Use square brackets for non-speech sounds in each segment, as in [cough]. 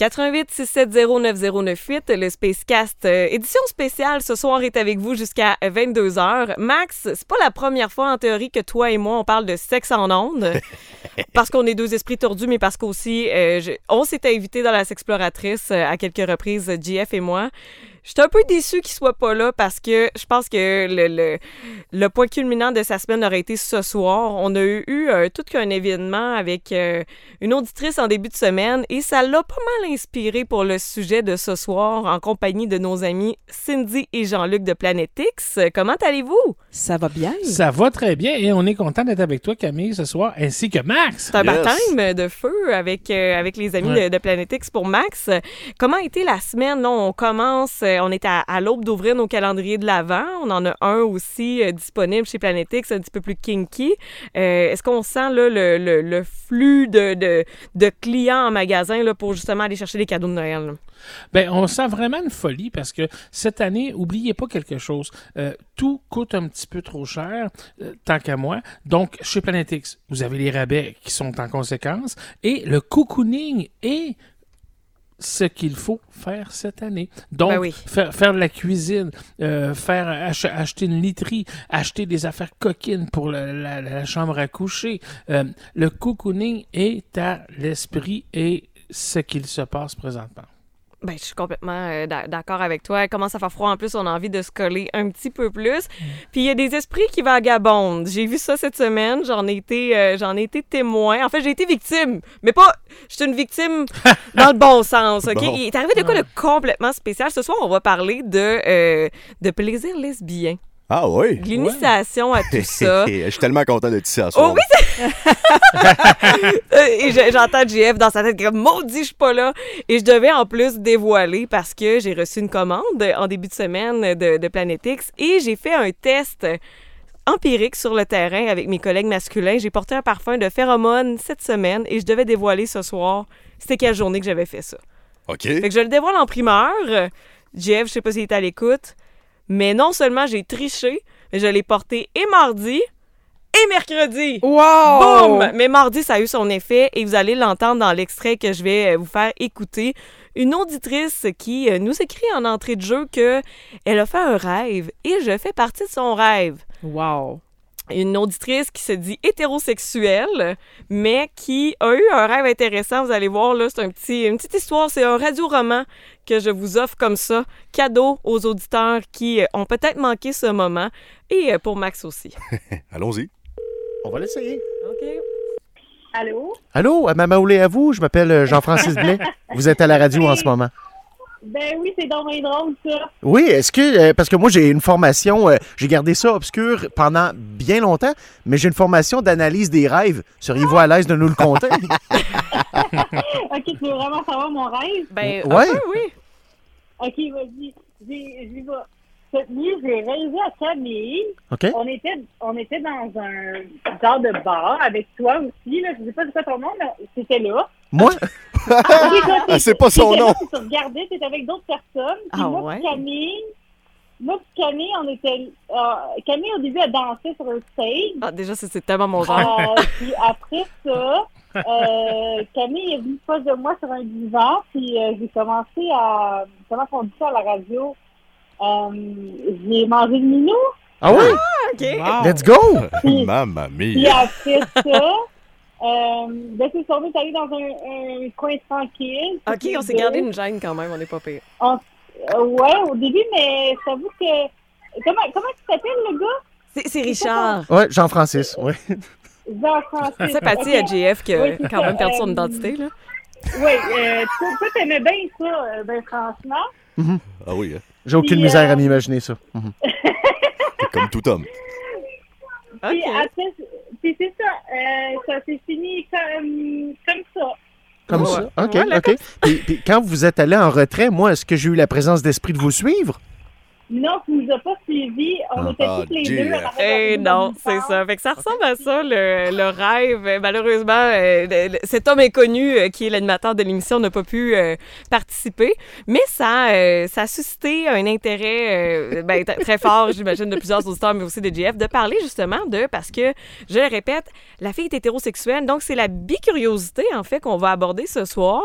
88 670 9098, le Spacecast euh, édition spéciale ce soir est avec vous jusqu'à 22h. Max, c'est pas la première fois en théorie que toi et moi on parle de sexe en ondes [laughs] parce qu'on est deux esprits tordus mais parce qu'aussi euh, je- on s'est invité dans la Sexploratrice euh, à quelques reprises JF et moi. J'étais un peu déçue qu'il soit pas là parce que je pense que le, le, le point culminant de sa semaine aurait été ce soir. On a eu, eu euh, tout qu'un événement avec euh, une auditrice en début de semaine et ça l'a pas mal inspiré pour le sujet de ce soir en compagnie de nos amis Cindy et Jean-Luc de Planète X. Comment allez-vous? Ça va bien? Ça va très bien et on est content d'être avec toi, Camille, ce soir, ainsi que Max. C'est un Yes. baptême de feu avec, euh, avec les amis Ouais. de, de Planète X pour Max. Comment a été la semaine? Là, on commence, on est à, à l'aube d'ouvrir nos calendriers de l'Avent. On en a un aussi euh, disponible chez Planète X, un petit peu plus kinky. Euh, Est-ce qu'on sent le, flux de, clients en magasin pour justement aller chercher des cadeaux de Noël? Ben, on sent vraiment une folie parce que cette année, oubliez pas quelque chose. euh, tout coûte un petit peu trop cher, euh, tant qu'à moi. Donc, chez Planet X, vous avez les rabais qui sont en conséquence et le cocooning est ce qu'il faut faire cette année. Donc, Ben oui. faire, faire de la cuisine, euh, faire ach- acheter une literie, acheter des affaires coquines pour la, la- la chambre à coucher. Euh, le cocooning est à l'esprit et ce qu'il se passe présentement. Ben, je suis complètement euh, d'a- d'accord avec toi. Il commence à faire froid en plus, on a envie de se coller un petit peu plus. Puis il y a des esprits qui vagabondent. J'ai vu ça cette semaine, j'en ai été euh, j'en ai été témoin. En fait, j'ai été victime, mais pas je suis une victime [laughs] dans le bon sens, OK? Bon. Il est arrivé de quoi de complètement spécial? Ce soir, on va parler de euh, de plaisir lesbien, Ah oui? l'initiation à tout ça. [laughs] Je suis tellement content d'être ici à soir. Oh oui, [laughs] Euh, et je- j'entends JF dans sa tête comme maudit, je suis pas là. Et je devais en plus dévoiler parce que j'ai reçu une commande en début de semaine de, de Planet X et j'ai fait un test empirique sur le terrain avec mes collègues masculins. J'ai porté un parfum de phéromone cette semaine et je devais dévoiler ce soir c'était quelle journée que j'avais fait ça. OK. Fait que je le dévoile en primeur. Jeff, je sais pas s'il est à l'écoute, mais non seulement j'ai triché, mais je l'ai porté et mardi et mercredi. Wow! Boum! Mais mardi, ça a eu son effet et vous allez l'entendre dans l'extrait que je vais vous faire écouter. Une auditrice qui euh, nous écrit en entrée de jeu que elle a fait un rêve et je fais partie de son rêve. Wow! Une auditrice qui se dit hétérosexuelle, mais qui a eu un rêve intéressant. Vous allez voir, là, c'est un petit, une petite histoire. C'est un radio-roman que je vous offre comme ça, cadeau aux auditeurs qui euh, ont peut-être manqué ce moment et euh, pour Max aussi. [laughs] Allons-y. On va l'essayer. OK? Allô? Allô, à Mamaoulé à vous, je m'appelle euh, Jean-Francis Blais. [laughs] Vous êtes à la radio en ce moment. Ben oui, c'est donc bien drôle, ça. Oui, est-ce que, euh, parce que moi j'ai une formation, euh, j'ai gardé ça obscur pendant bien longtemps, mais j'ai une formation d'analyse des rêves. Seriez-vous à l'aise de nous le conter? [laughs] [laughs] OK, tu veux vraiment savoir mon rêve? Ben, Ouais. un peu, oui. OK, vas-y. J'y j'y vais. Cette nuit, j'ai rêvé à Camille. OK? On était, on était dans un genre de bar avec toi aussi. Là. Je sais pas c'est quoi ton nom, mais c'était là. Moi? [laughs] Ah, c'est pas son nom. puis tu étais avec d'autres personnes. Puis Ah moi, ouais? puis Camille, moi, puis Camille, on était. euh, Camille, au début, elle dansait sur le stage. Ah, déjà, c'est tellement mon genre. Euh, [laughs] puis après ça, euh, Camille est venue proche de moi sur un divan, puis euh, j'ai commencé à. Comment on dit ça à la radio? Euh, j'ai mangé le minou, Ah oui? OK. Wow. Let's go! [laughs] puis, Mamma puis mia. après ça, euh, ben c'est ça, on est allé dans un, un coin tranquille. OK, on s'est gardé une gêne quand même, on n'est pas pire. Euh, ouais, au début, mais je t'avoue que. Comment, comment tu t'appelles, le gars? C'est c'est Richard. Ouais, Jean-Francis, oui. Jean-François. Sympathie à Ok. JF qui a Oui, c'est quand ça, même perdu son euh, identité. Là. Oui, euh, toi, t'aimais bien ça, euh, ben franchement. Ah oui, hein. J'ai aucune Puis, misère euh, à m'imaginer ça. Mhm. comme tout homme. Puis après, puis c'est ça, euh, ça s'est fini comme, comme ça. Comme ça? OK, d'accord. OK. Puis, puis quand vous êtes allé en retrait, moi, est-ce que j'ai eu la présence d'esprit de vous suivre? Non, tu nous as pas suivis. On Ah, était ah, tous les deux. Eh non, c'est ça. Fait que ça ressemble à ça, le, le rêve. Malheureusement, euh, le- cet homme inconnu euh, qui est l'animateur de l'émission n'a pas pu euh, participer, mais ça, euh, ça a suscité un intérêt euh, ben, très fort, j'imagine, de plusieurs auditeurs, mais aussi de JF, de parler justement de, parce que, je le répète, la fille est hétérosexuelle, donc c'est la bicuriosité, en fait, qu'on va aborder ce soir,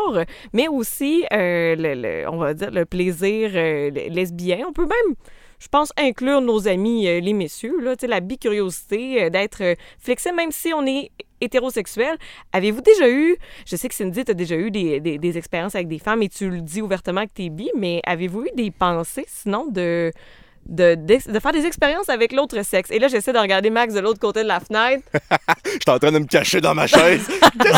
mais aussi, euh, le, le- on va dire, le plaisir euh, lesbien. On peut même je pense, inclure nos amis, euh, les messieurs, là, la bicuriosité, euh, d'être euh, flexible, même si on est hétérosexuel. Avez-vous déjà eu, je sais que Cindy, tu as déjà eu des expériences avec des femmes et tu le dis ouvertement que tu es bi, mais avez-vous eu des pensées, sinon, de, de, faire des expériences avec l'autre sexe? Et là, j'essaie de regarder Max de l'autre côté de la fenêtre. [laughs] J'étais en train de me cacher dans ma [laughs] chaise.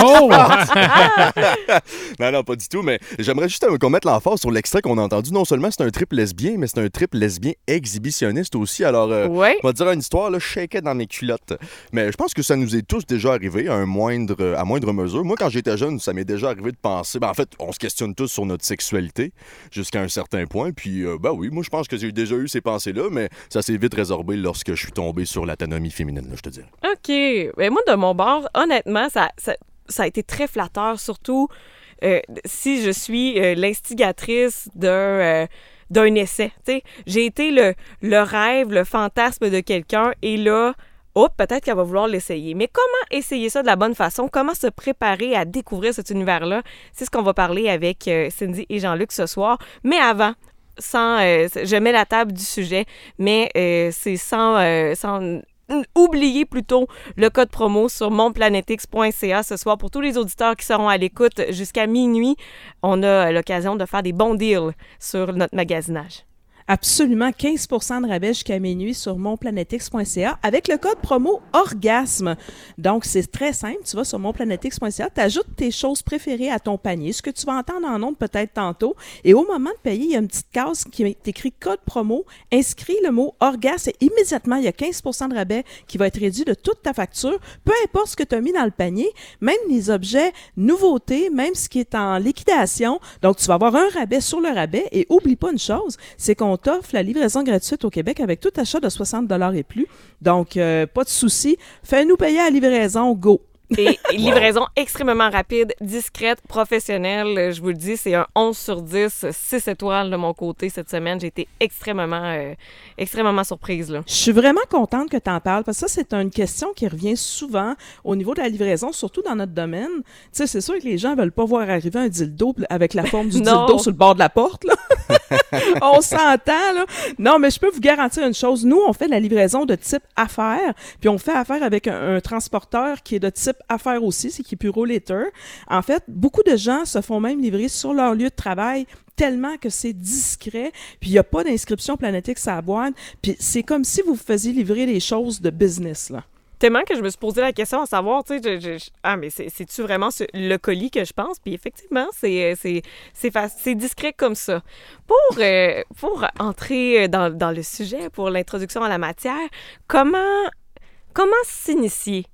Oh! [laughs] non, non, pas du tout, mais j'aimerais juste euh, qu'on mette l'emphase sur l'extrait qu'on a entendu. Non seulement c'est un trip lesbien, mais c'est un trip lesbien exhibitionniste aussi. Alors, euh, Ouais. on va te dire une histoire, là, je dans mes culottes. Mais je pense que ça nous est tous déjà arrivé à, un moindre, à moindre mesure. Moi, quand j'étais jeune, ça m'est déjà arrivé de penser. Ben, en fait, on se questionne tous sur notre sexualité jusqu'à un certain point. Puis, euh, ben oui, moi, je pense que j'ai déjà eu ces pensées-là, mais ça s'est vite résorbé lorsque je suis tombé sur l'anatomie féminine, là, je te dirais. OK. Mais moi, de mon bord, honnêtement, ça, ça, a été très flatteur, surtout euh, si je suis euh, l'instigatrice d'un euh, d'un essai. J'ai été le, le rêve, le fantasme de quelqu'un et là, oh, peut-être qu'elle va vouloir l'essayer. Mais comment essayer ça de la bonne façon? Comment se préparer à découvrir cet univers-là? C'est ce qu'on va parler avec Cindy et Jean-Luc ce soir. Mais avant, sans, euh, je mets la table du sujet, mais euh, c'est sans, euh, sans oublier plutôt le code promo sur monplanetix.ca ce soir pour tous les auditeurs qui seront à l'écoute jusqu'à minuit. On a l'occasion de faire des bons deals sur notre magasinage. Absolument 15% de rabais jusqu'à minuit sur monplanetix.ca avec le code promo ORGASME. Donc, c'est très simple. Tu vas sur monplanetix.ca, tu ajoutes tes choses préférées à ton panier, ce que tu vas entendre en ondes peut-être tantôt. Et au moment de payer, il y a une petite case qui est écrit code promo. Inscris le mot ORGASME et immédiatement, il y a 15% de rabais qui va être réduit de toute ta facture. Peu importe ce que tu as mis dans le panier, même les objets nouveautés, même ce qui est en liquidation. Donc, tu vas avoir un rabais sur le rabais et oublie pas une chose, c'est qu'on la livraison gratuite au Québec avec tout achat de 60 et plus. Donc, euh, pas de souci. Fais-nous payer la livraison, go! Et livraison extrêmement rapide, discrète, professionnelle. Je vous le dis, c'est un 11 sur 10, 6 étoiles de mon côté cette semaine. J'ai été extrêmement, euh, extrêmement surprise. Là. Je suis vraiment contente que tu en parles parce que ça, c'est une question qui revient souvent au niveau de la livraison, surtout dans notre domaine. Tu sais, c'est sûr que les gens veulent pas voir arriver un dildo avec la forme du [laughs] dildo sur le bord de la porte, là. [laughs] on s'entend, là. Non, mais je peux vous garantir une chose. Nous, on fait de la livraison de type affaires, puis on fait affaire avec un, un transporteur qui est de type affaires aussi, c'est qui est Puro Later. En fait, beaucoup de gens se font même livrer sur leur lieu de travail tellement que c'est discret, puis il n'y a pas d'inscription planétique à la boîte, puis c'est comme si vous faisiez livrer des choses de business, là. Tellement que je me suis posé la question à savoir, tu sais, ah, mais c'est- c'est-tu vraiment le colis que je pense? Puis effectivement, c'est euh, discret comme ça. Pour, euh, pour entrer dans, dans le sujet, pour l'introduction à la matière, comment, comment s'initier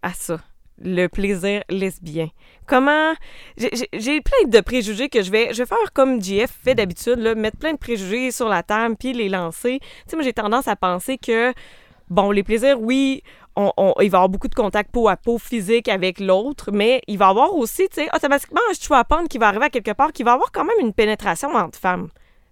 à ça? Le plaisir lesbien. Comment j'ai- plein de préjugés que je vais je vais faire comme JF fait d'habitude mettre plein de préjugés sur la table puis les lancer. Tu sais moi j'ai tendance à penser que bon les plaisirs oui, on, on- il va y avoir beaucoup de contact peau à peau physique avec l'autre, mais il va y avoir aussi tu sais automatiquement un choix à prendre qui va arriver à quelque part qui va avoir quand même une pénétration entre femmes.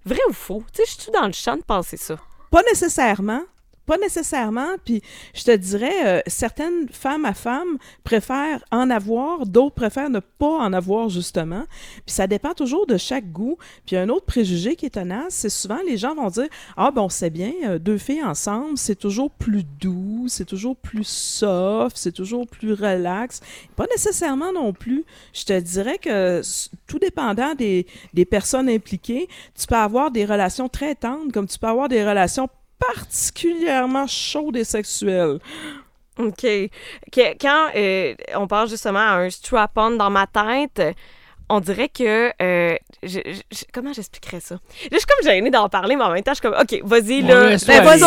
Vrai ou faux? Tu sais je suis dans le champ de penser ça. Pas nécessairement. Pas nécessairement. Puis je te dirais, euh, certaines femmes à femmes préfèrent en avoir, d'autres préfèrent ne pas en avoir, justement. Puis ça dépend toujours de chaque goût. Puis un autre préjugé qui est tenace, c'est souvent les gens vont dire Ah, bon, c'est bien, euh, deux filles ensemble, c'est toujours plus doux, c'est toujours plus soft, c'est toujours plus relax. Pas nécessairement non plus. Je te dirais que tout dépendant des, des personnes impliquées, tu peux avoir des relations très tendres, comme tu peux avoir des relations particulièrement chaudes et sexuelles. OK. Quand euh, on parle justement à un strap-on dans ma tête, on dirait que. euh, je- je- comment j'expliquerais ça? Je suis comme gênée d'en parler, mais en même temps, je suis comme, OK, vas-y, Bon, là. Ben, vas-y,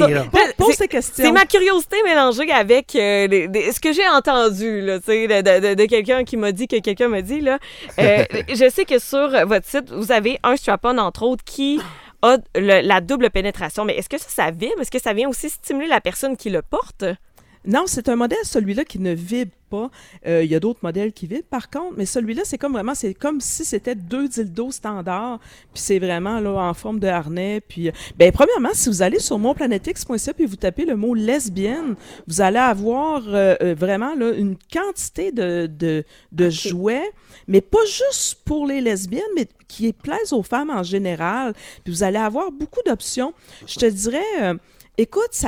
peux- là. Ben, Pose tes questions. C'est ma curiosité mélangée avec euh, les- ce que j'ai entendu, là, tu sais, de, de- de- de quelqu'un qui m'a dit que quelqu'un m'a dit, là. Euh, [laughs] je sais que sur votre site, vous avez un strap-on, entre autres, qui la double pénétration. Mais est-ce que ça, ça vibre? Est-ce que ça vient aussi stimuler la personne qui le porte? Non, c'est un modèle, celui-là, qui ne vibre pas. Euh, Il y a d'autres modèles qui vibrent, par contre, mais celui-là, c'est comme vraiment, c'est comme si c'était deux dildos standards, puis c'est vraiment là en forme de harnais. Puis, euh, ben, premièrement, si vous allez sur monplanetix.ca puis vous tapez le mot lesbienne, vous allez avoir euh, vraiment là, une quantité de, de, de jouets, mais pas juste pour les lesbiennes, mais qui plaisent aux femmes en général. Puis vous allez avoir beaucoup d'options. Je te dirais. Écoute,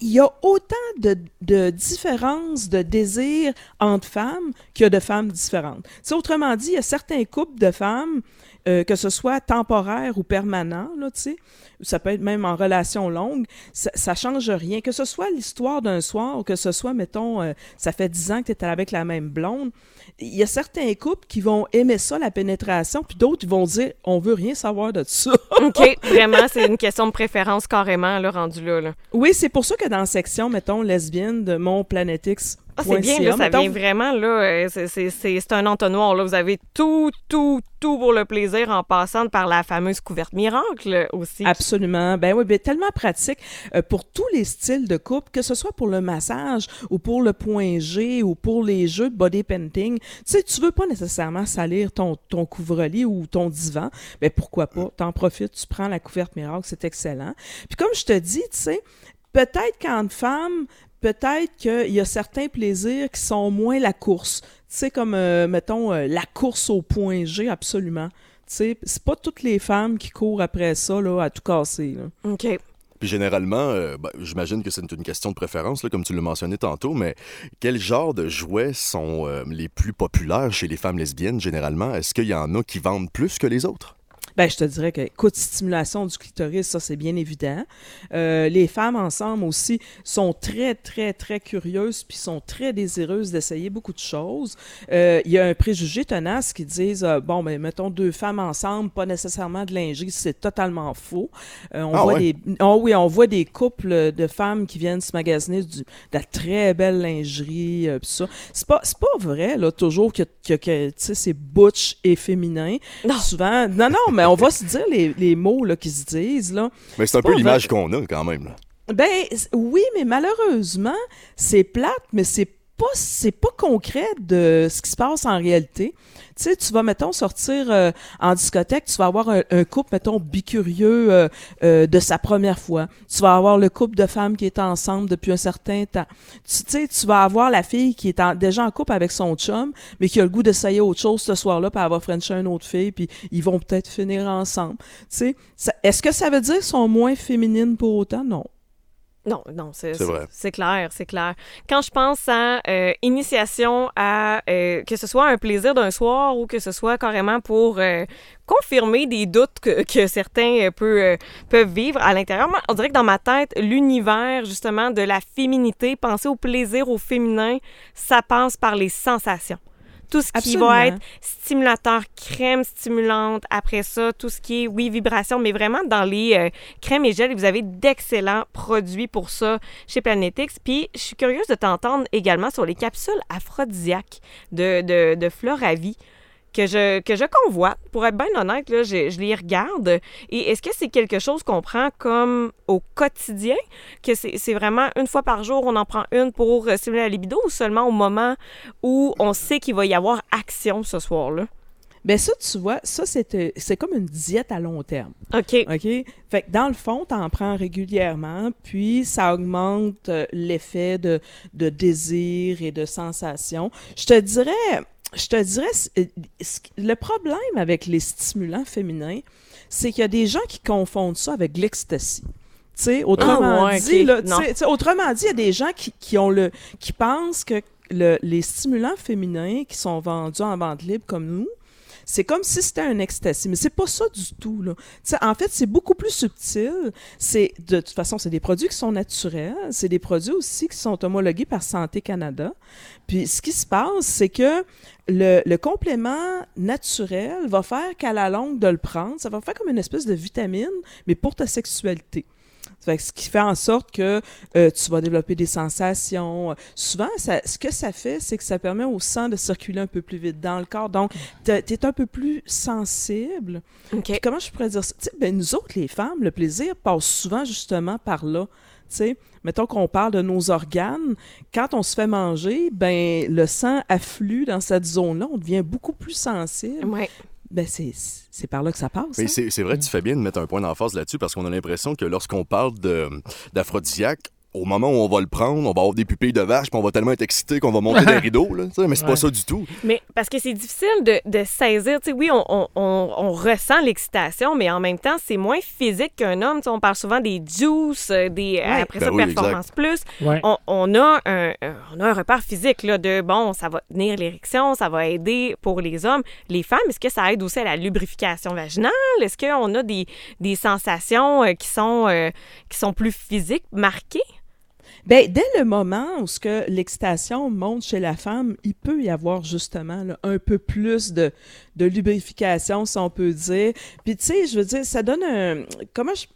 il y a autant de, différences de désir entre femmes qu'il y a de femmes différentes. Sais, autrement dit, il y a certains couples de femmes, euh, que ce soit temporaire ou permanent, là, tu sais, ça peut être même en relation longue, ça, ça change rien. Que ce soit l'histoire d'un soir ou que ce soit, mettons, euh, ça fait dix ans que tu es avec la même blonde, il y a certains couples qui vont aimer ça, la pénétration, puis d'autres, vont dire, on veut rien savoir de ça. [laughs] OK, vraiment, c'est une question de préférence carrément, là, rendu là. là. Oui, c'est pour ça que dans la section, mettons, lesbienne de monplanetix. Ah, c'est bien, là, ça vient vraiment, là, euh, c'est- un entonnoir, là. Vous avez tout, tout, tout pour le plaisir en passant par la fameuse couverte miracle aussi. Absolument. Ben oui, ben tellement pratique euh, pour tous les styles de couple, que ce soit pour le massage ou pour le point G ou pour les jeux de body painting. Tu sais, tu veux pas nécessairement salir ton, ton couvre-lit ou ton divan. Ben pourquoi pas? T'en profites, tu prends la couverte miracle, c'est excellent. Puis comme je te dis, tu sais, peut-être qu'en femme, peut-être qu'il y a certains plaisirs qui sont moins la course. Tu sais, comme, euh, mettons, euh, la course au point G, absolument. Tu sais, c'est pas toutes les femmes qui courent après ça, là, à tout casser, là. OK. Puis généralement, euh, ben, j'imagine que c'est une question de préférence, là, comme tu l'as mentionné tantôt, mais quel genre de jouets sont euh, les plus populaires chez les femmes lesbiennes généralement? Est-ce qu'il y en a qui vendent plus que les autres? Ben, je te dirais que, écoute, stimulation du clitoris, ça, c'est bien évident. Euh, les femmes ensemble aussi sont très, très, très curieuses puis sont très désireuses d'essayer beaucoup de choses. Euh, Il y a un préjugé tenace qui disent, euh, bon, ben, mettons deux femmes ensemble, pas nécessairement de lingerie, c'est totalement faux. Euh, on Ah voit ouais? des, oh oui, on voit des couples de femmes qui viennent se magasiner du, de la très belle lingerie, euh, pis ça. C'est pas, c'est pas vrai, là, toujours que, que, que tu sais, c'est butch et féminin. Non. Souvent, non, non, mais on va se dire les, les mots là, qui se disent, là. Mais c'est un peu l'image qu'on a quand même. là. Ben, oui, mais malheureusement, c'est plate, mais c'est pas, c'est pas concret de ce qui se passe en réalité. Tu sais, tu vas, mettons, sortir euh, en discothèque, tu vas avoir un, couple, mettons, bicurieux euh, euh, de sa première fois. Tu vas avoir le couple de femmes qui est ensemble depuis un certain temps. Tu sais, tu vas avoir la fille qui est déjà en couple avec son chum, mais qui a le goût d'essayer autre chose ce soir-là, puis elle va frencher une autre fille, puis ils vont peut-être finir ensemble. Tu sais, est-ce que ça veut dire qu'elles sont moins féminines pour autant? Non. Non, non, c'est C'est clair, c'est clair. Quand je pense à euh, initiation à euh, que ce soit un plaisir d'un soir ou que ce soit carrément pour euh, confirmer des doutes que, que certains peut, peuvent vivre à l'intérieur, on dirait que dans ma tête, l'univers justement de la féminité, penser au plaisir au féminin, ça passe par les sensations. Tout ce qui va être stimulateur, crème stimulante, après ça, tout ce qui est, oui, vibration, mais vraiment dans les euh, crèmes et gels, vous avez d'excellents produits pour ça chez Planetix. Puis, je suis curieuse de t'entendre également sur les capsules aphrodisiaques de, de, de Floravie que je, que je convoite. Pour être bien honnête, là, je, je les regarde. Et est-ce que c'est quelque chose qu'on prend comme au quotidien? Que c'est vraiment une fois par jour, on en prend une pour euh, stimuler la libido ou seulement au moment où on sait qu'il va y avoir action ce soir-là? Ben ça, tu vois, ça, c'est euh, c'est comme une diète à long terme. OK. OK? Fait que dans le fond, tu en prends régulièrement, puis ça augmente euh, l'effet de, de désir et de sensation. Je te dirais, je te dirais, euh, le problème avec les stimulants féminins, c'est qu'il y a des gens qui confondent ça avec l'ecstasy. Tu sais, autrement Ah ouais, dit, là, autrement dit, il y a des gens qui, qui ont le, qui pensent que le- les stimulants féminins qui sont vendus en vente libre comme nous, c'est comme si c'était un ecstasy, mais c'est pas ça du tout. En fait, c'est beaucoup plus subtil. De toute façon, c'est des produits qui sont naturels. C'est des produits aussi qui sont homologués par Santé Canada. Puis, ce qui se passe, c'est que le, le complément naturel va faire qu'à la longue de le prendre, ça va faire comme une espèce de vitamine, mais pour ta sexualité. Fait que ce qui fait en sorte que euh, tu vas développer des sensations. Souvent, ça, ce que ça fait, c'est que ça permet au sang de circuler un peu plus vite dans le corps. Donc, tu es un peu plus sensible. Comment je pourrais dire ça? Ben, nous autres, les femmes, le plaisir passe souvent justement par là. Mettons qu'on parle de nos organes, quand on se fait manger, ben le sang afflue dans cette zone-là, on devient beaucoup plus sensible. Ouais. Ben c'est par là que ça passe. Hein? c'est vrai, tu fais bien de mettre un point d'emphase là-dessus parce qu'on a l'impression que lorsqu'on parle d'aphrodisiaque, au moment où on va le prendre, on va avoir des pupilles de vache, puis on va tellement être excité qu'on va monter des [laughs] rideaux, là, mais c'est Ouais. pas ça du tout. Mais parce que c'est difficile de, de saisir. Tu sais, oui, on, on, on, on ressent l'excitation, mais en même temps, c'est moins physique qu'un homme. On parle souvent des juices, euh, des euh, après Ben ça, oui, performance plus. Ouais. On, on a un, un- on a un repère physique là, de bon, ça va tenir l'érection, ça va aider pour les hommes. Les femmes, est-ce que ça aide aussi à la lubrification vaginale? Est-ce qu'on a des, des sensations euh, qui, sont, euh, qui sont plus physiques, marquées? Ben, dès le moment où ce que l'excitation monte chez la femme, il peut y avoir justement là, un peu plus de, de lubrification, si on peut dire. Puis tu sais, je veux dire, ça donne un... Comment je,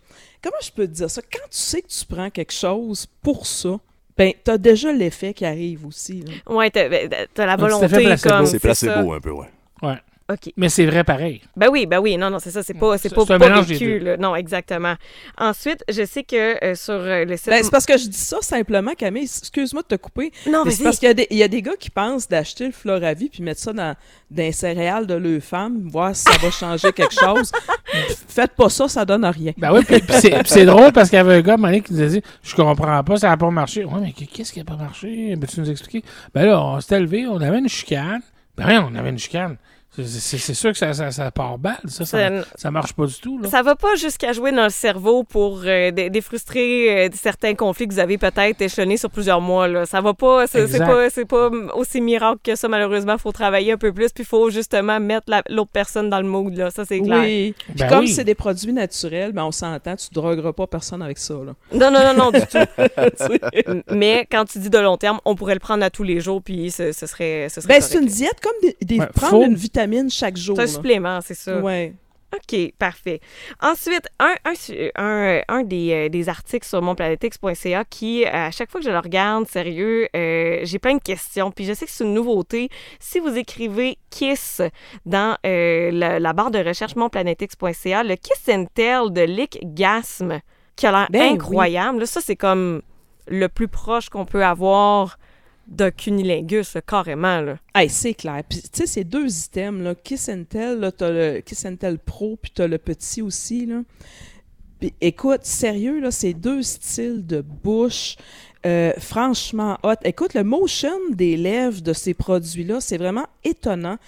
comment je peux te dire ça? Quand tu sais que tu prends quelque chose pour ça, ben, t'as déjà l'effet qui arrive aussi. là. Ouais, t'as, ben, t'as la petit volonté effet placebo. comme. C'est ça. placebo un peu, ouais. Ouais. OK. Mais c'est vrai pareil. Ben oui, ben oui, non, non, c'est ça, c'est pas, c'est pas, pas vécu, là. Non, exactement. Ensuite, je sais que euh, sur euh, le site... Ben, c'est parce que je dis ça simplement, Camille, excuse-moi de te couper, non, mais c'est parce qu'il y, a des- il y a des gars qui pensent d'acheter le Floravie puis mettre ça dans, dans les céréales de leur femme, voir si ça va changer quelque chose. [laughs] Faites pas ça, ça donne rien. Ben oui, puis, c'est, drôle parce qu'il y avait un gars, donné, qui nous a dit Je comprends pas, ça n'a pas marché. Ouais, mais qu'est-ce qui n'a pas marché? Peux-tu nous expliquer? Ben là, on s'est levé, on avait une chicane. Ben oui, on avait une chicane. C'est, sûr que ça, ça, ça part balle, ça. Ça, ça marche pas du tout, là. Ça va pas jusqu'à jouer dans le cerveau pour euh, dé- défrustrer euh, certains conflits que vous avez peut-être échelonnés sur plusieurs mois. Là. Ça va pas, c'est pas, c'est pas aussi miracle que ça, malheureusement. faut travailler un peu plus, puis il faut justement mettre la- l'autre personne dans le mood. Là. Ça, c'est clair. Oui. Puis Ben comme oui. c'est des produits naturels, ben on s'entend, tu drogueras pas personne avec ça. Là. Non, non, non, non, du tout. [laughs] Mais quand tu dis de long terme, on pourrait le prendre à tous les jours, puis ce, ce serait, ce serait Ben, c'est une diète comme des, des- Ouais, prendre faut- une vitamine chaque jour. C'est un là. supplément, c'est ça. Ouais. OK, parfait. Ensuite, un, un, un, un des, euh, des articles sur monplanetix.ca qui, à chaque fois que je le regarde, sérieux, euh, j'ai plein de questions. Puis je sais que c'est une nouveauté. Si vous écrivez KISS dans euh, la, la barre de recherche monplanetix.ca, le Kiss and Tell de Lick Gasm, qui a l'air Ben oui. incroyable. Là, ça, c'est comme le plus proche qu'on peut avoir d'un cunilingus, carrément. Là. Hey, c'est clair. Puis, tu sais, ces deux items, là, Kiss and Tell, là, t'as le Kiss and Tell Pro, puis t'as le petit aussi, là. Puis, écoute, sérieux, là, ces deux styles de bouche, euh, franchement hot. Écoute, le motion des lèvres de ces produits-là, c'est vraiment étonnant.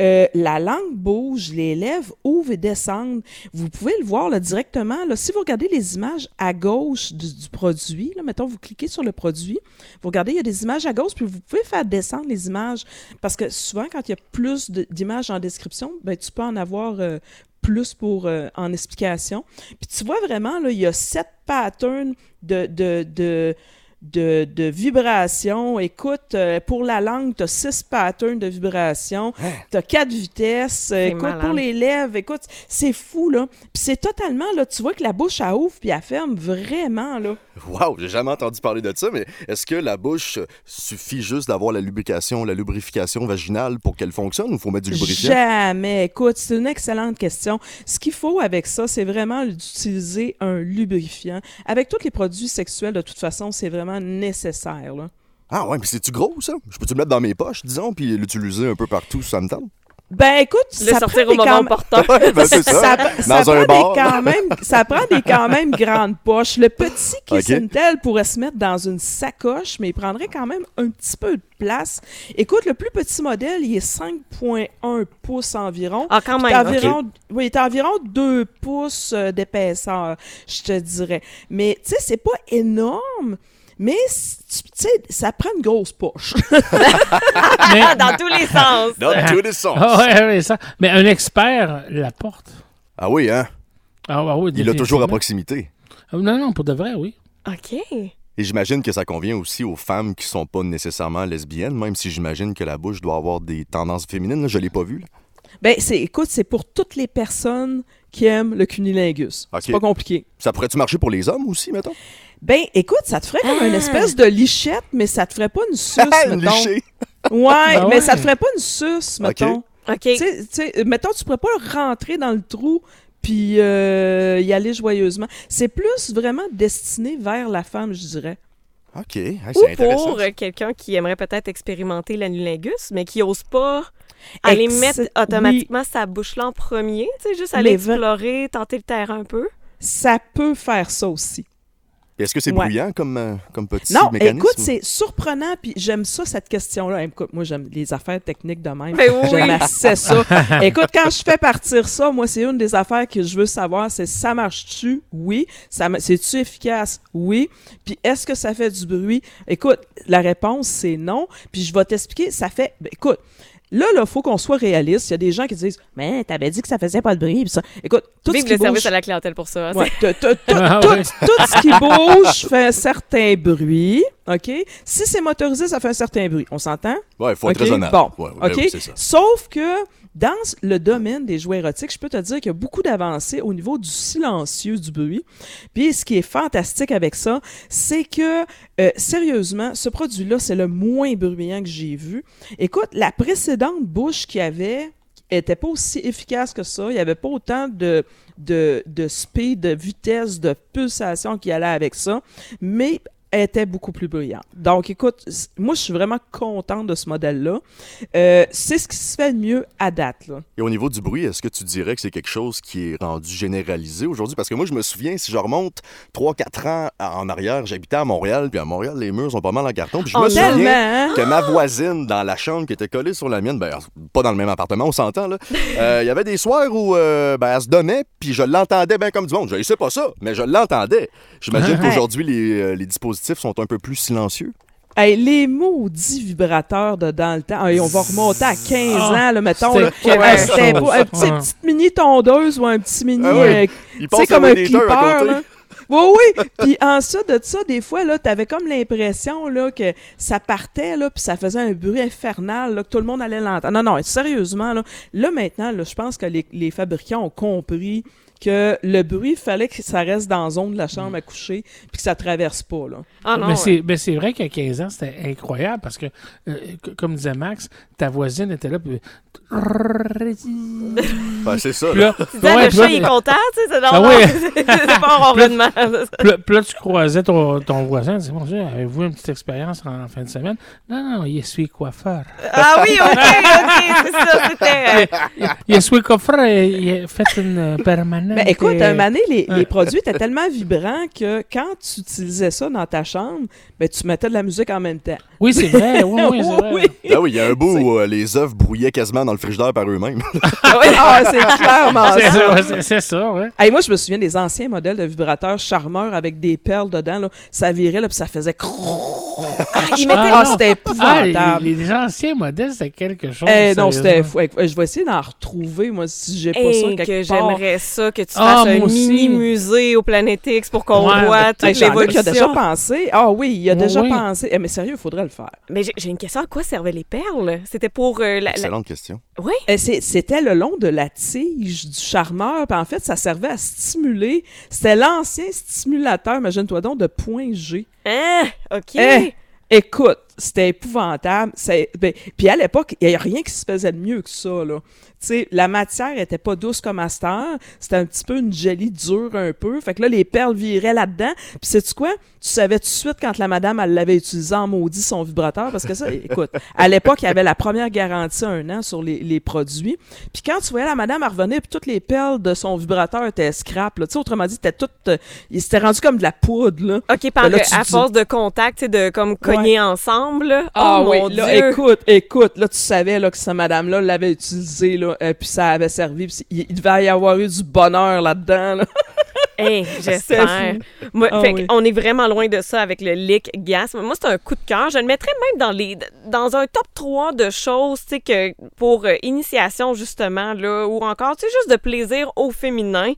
Euh, la langue bouge, les lèvres ouvrent et descendent. Vous pouvez le voir là, directement. Là, si vous regardez les images à gauche du, du produit, là, mettons, vous cliquez sur le produit, vous regardez, il y a des images à gauche, puis vous pouvez faire descendre les images. Parce que souvent, quand il y a plus d'images en description, ben, tu peux en avoir euh, plus pour en explication. Puis tu vois vraiment, là, il y a sept patterns de, de, de, de vibrations. Écoute, euh, pour la langue, tu as six patterns de vibrations. Tu as quatre vitesses. Écoute, malade. pour les lèvres, écoute, c'est fou, là. Puis c'est totalement, là, tu vois que la bouche, elle ouvre puis elle ferme vraiment, là. Wow, j'ai jamais entendu parler de ça, mais est-ce que la bouche suffit juste d'avoir la lubrication, la lubrification vaginale pour qu'elle fonctionne ou faut mettre du lubrifiant? Jamais. Écoute, c'est une excellente question. Ce qu'il faut avec ça, c'est vraiment d'utiliser un lubrifiant. Avec tous les produits sexuels, de toute façon, c'est vraiment nécessaire. Là. Ah ouais, mais c'est-tu gros, ça? Je peux-tu le mettre dans mes poches, disons, puis l'utiliser un peu partout si ça me tente? Ben écoute, Le ça sortir prend au des moment quand-. [laughs] Ouais, ben ça. [laughs] ça, ça Dans un prend bar. des quand même, [laughs] ça prend des quand même grandes poches. Le petit Kiss Ok. and Tell pourrait se mettre dans une sacoche, mais il prendrait quand même un petit peu de place. Écoute, le plus petit modèle, il est 5,1 pouces environ. Ah, quand même. environ, Oui, t'as environ 2 pouces euh, d'épaisseur, je te dirais. Mais, tu sais, c'est pas énorme, mais, tu sais, ça prend une grosse poche. [laughs] Mais, [laughs] dans tous les sens. Dans tous les sens. Ah ouais, ouais, ça. Mais un expert la porte. Ah oui, hein? Ah, ah oui, Il l'a toujours à proximité. Ah, Non, non, pour de vrai, oui. OK. Et j'imagine que ça convient aussi aux femmes qui sont pas nécessairement lesbiennes, même si j'imagine que la bouche doit avoir des tendances féminines. là. Je l'ai pas vu. là. Ben, c'est, écoute, c'est pour toutes les personnes qui aiment le cunilingus. C'est pas compliqué. Ça pourrait-tu marcher pour les hommes aussi, mettons? Ben, écoute, ça te ferait comme une Ah. espèce de lichette, mais ça te ferait pas une [laughs] suce, Une mettons. lichée. Ouais, Ah mais ouais. ça te ferait pas une suce, mettons. OK. Tu sais- tu sais, mettons, tu pourrais pas rentrer dans le trou puis euh, y aller joyeusement. C'est plus vraiment destiné vers la femme, je dirais. OK. Hey, Ou c'est intéressant. pour quelqu'un qui aimerait peut-être expérimenter l'anulingus, mais qui ose pas aller Ex- mettre automatiquement sa bouche là en premier, tu sais, juste aller Mais explorer, tenter le terrain un peu. Ça peut faire ça aussi. Est-ce que c'est Ouais. bruyant comme, euh, comme petit Non, mécanisme? écoute, c'est surprenant, puis j'aime ça, cette question-là. Écoute, moi, j'aime les affaires techniques de même. Ben oui. J'aime assez ça. [laughs] Écoute, quand je fais partir ça, moi, c'est une des affaires que je veux savoir, c'est ça marche-tu? Oui. Ça C'est-tu efficace? Oui. Puis est-ce que ça fait du bruit? Écoute, la réponse, c'est non. Puis je vais t'expliquer, ça fait... ben, écoute, là, il faut qu'on soit réaliste. Il y a des gens qui disent, mais t'avais dit que ça faisait pas de bruit. Puis ça. Écoute, tout Vive ce qui le service bouge... à la clientèle pour ça. hein, Ouais, [laughs] tout, tout- tout- Ah ouais. tout ce qui bouge fait un certain bruit, OK? Si c'est motorisé, ça fait un certain bruit. On s'entend? Ouais, il faut être OK? raisonnable. Bon, Ouais, ouais, OK? oui, c'est ça. Sauf que dans le domaine des jouets érotiques, je peux te dire qu'il y a beaucoup d'avancées au niveau du silencieux du bruit. Puis ce qui est fantastique avec ça, c'est que, euh, sérieusement, ce produit-là, c'est le moins bruyant que j'ai vu. Écoute, la précédente bouche qu'il y avait était pas aussi efficace que ça. Il n'y avait pas autant de, de, de speed, de vitesse, de pulsation qui allait avec ça. Mais était beaucoup plus bruyante. Donc, écoute, moi, je suis vraiment contente de ce modèle-là. Euh, c'est ce qui se fait de mieux à date. Là. Et au niveau du bruit, est-ce que tu dirais que c'est quelque chose qui est rendu généralisé aujourd'hui? Parce que moi, je me souviens, si je remonte 3-4 ans en arrière, j'habitais à Montréal, puis à Montréal, les murs sont pas mal en carton. Puis je me Oh, souviens Tellement, hein? que ma voisine, dans la chambre qui était collée sur la mienne, ben, pas dans le même appartement, on s'entend, là, euh, il y avait des soirs où euh, ben, elle se donnait, puis je l'entendais bien comme du monde. Je ne sais pas ça, mais je l'entendais. J'imagine Ouais. qu'aujourd'hui, les, les dispositifs sont un peu plus silencieux? Hey, les maudits vibrateurs de dans le temps, Hey, on va remonter à 15 Ah, ans, là, mettons. c'était là. c'était un petit, Ah. petite mini tondeuse ou un petit mini... Ah oui. euh, comme un clipper. Oui, oui. Puis ensuite de ça, des fois, là, t'avais comme l'impression, là, que ça partait, là, puis ça faisait un bruit infernal, là, que tout le monde allait l'entendre. Non, non, sérieusement, là, là, maintenant, là, je pense que les, les fabricants ont compris que le bruit, il fallait que ça reste dans la zone de la chambre à coucher, puis que ça traverse pas, là. Ah non. mais ouais. c'est c'est vrai qu'à 15 ans, c'était incroyable parce que, euh, c- comme disait Max, ta voisine était là. Puis... Ben, c'est ça. Là. là, Tu ouais, le puis chat, il est content, tu sais, c'est Ah normal. oui. [laughs] c'est pas un ronronnement. Puis là, puis là, tu croisais ton, ton voisin, tu dis, mon Dieu, avez-vous une petite expérience en, fin de semaine? Non, non, il suis coiffeur. Ah oui, OK, OK, c'est ça, c'était... euh, Il suis coiffeur et il a fait une euh, permanente. Mais écoute, un moment donné, les, les produits étaient tellement vibrants que quand tu utilisais ça dans ta chambre, ben, tu mettais de la musique en même temps. Oui, c'est vrai, oui, oui, [laughs] c'est vrai. Oui. Ah oui, il y a un bout où euh, les œufs brouillaient quasiment dans le frigidaire par eux-mêmes. [laughs] Ah, c'est [laughs] clairement C'est ça. ça, c'est- c'est ça, ouais. Hey, moi, je me souviens des anciens modèles de vibrateurs charmeurs avec des perles dedans. Là. Ça virait, là, puis ça faisait... Ah. Ah, c'était Ah, les, épouvantable. les anciens modèles, c'était quelque chose. Eh, non, c'était fou. Je vais essayer d'en retrouver, moi, si j'ai pas Hey, ça que quelque part. j'aimerais ça, que tu Ah, fasses un mini-musée au Planet X pour qu'on Ouais. voit toute Hey, Jean-Luc a déjà l'évolution. pensé. Ah oui, il a Oui, déjà oui. pensé. Eh, mais sérieux, il faudrait le faire. Mais j'ai une question, à quoi servaient les perles? C'était pour euh, la... la- Excellente question. Oui? Eh, C'était le long de la tige du charmeur. Puis en fait, ça servait à stimuler. C'était l'ancien stimulateur, imagine-toi donc, de point G. Hein? OK. Eh, écoute, c'était épouvantable. C'est- ben, puis à l'époque, il n'y a rien qui se faisait de mieux que ça. Là. Tu sais, la matière était pas douce comme à cette heure. C'était un petit peu une jelly dure un peu. Fait que là, les perles viraient là-dedans. Puis sais-tu quoi? Tu savais tout de suite quand la madame, elle l'avait utilisé en maudit son vibrateur. Parce que ça, [laughs] écoute, à l'époque, il y avait la première garantie un an sur les, les produits. Puis quand tu voyais la madame elle revenait, puis toutes les perles de son vibrateur étaient scrap. Là. Autrement dit, c'était tout... euh, il s'était rendu comme de la poudre, là. OK, par, là, tu à dis- force de contact, de comme cogner ensemble. Là. Ah oh oui, mon là, Dieu! écoute, écoute, là, tu savais là, que cette madame-là l'avait utilisé, là, euh, puis ça avait servi, puis il, il devait y avoir eu du bonheur là-dedans, là. [laughs] Hey, j'espère. Moi, Ah fait oui. On est vraiment loin de ça avec le lick gas. Moi, c'est un coup de cœur. Je le mettrais même dans les dans un top 3 de choses, tu sais, que pour euh, initiation, justement, là, ou encore, tu sais, juste de plaisir au féminin.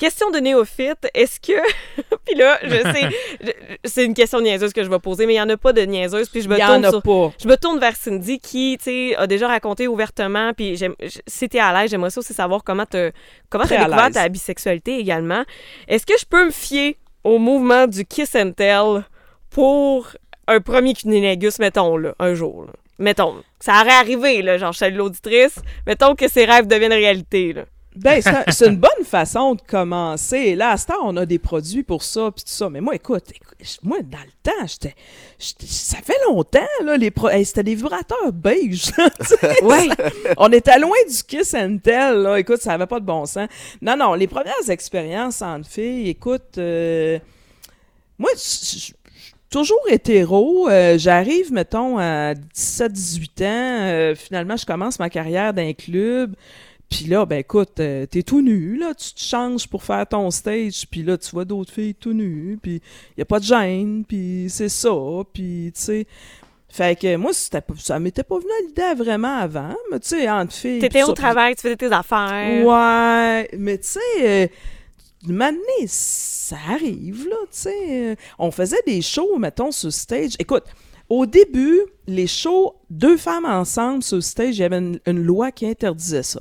Question de néophyte, est-ce que... [laughs] puis là, je sais, c'est une question niaiseuse que je vais poser, mais il n'y en a pas de niaiseuse, puis je me en tourne a sur- pas. je me tourne vers Cindy qui, tu sais, a déjà raconté ouvertement, puis si t'es à l'aise, j'aimerais ça aussi savoir comment t'as comment à découvert ta bisexualité également. Est-ce que je peux me fier au mouvement du kiss and tell pour un premier cunilingus, mettons, là, un jour, là? Mettons, ça aurait arrivé, là, genre, je suis l'auditrice, mettons que ces rêves deviennent réalité, là. Ben, c'est une bonne façon de commencer. Là, à ce temps, on a des produits pour ça, puis tout ça. Mais moi, écoute, écoute, moi, dans le temps, j'étais... Ça fait longtemps, là, les pro- hey, c'était des vibrateurs beige. là, tu sais. [laughs] Ouais. on était loin du kiss and tell, là. Écoute, ça avait pas de bon sens. Non, non, les premières expériences entre filles, écoute... euh, moi, je toujours hétéro. Euh, J'arrive, mettons, à 17-18 ans. euh, finalement, je commence ma carrière d'un club. Puis là, ben écoute, euh, t'es tout nu, là, tu te changes pour faire ton stage, puis là, tu vois d'autres filles tout nues, puis y a pas de gêne, puis c'est ça, puis tu sais... Fait que moi, ça m'était pas venu à l'idée vraiment avant, mais tu sais, entre filles... T'étais au ça, travail, tu faisais tes affaires. Ouais, mais tu sais, euh, année, ça arrive, là, tu sais. euh, on faisait des shows, mettons, sur stage. Écoute, au début, les shows, deux femmes ensemble sur stage, il y avait une, une loi qui interdisait ça.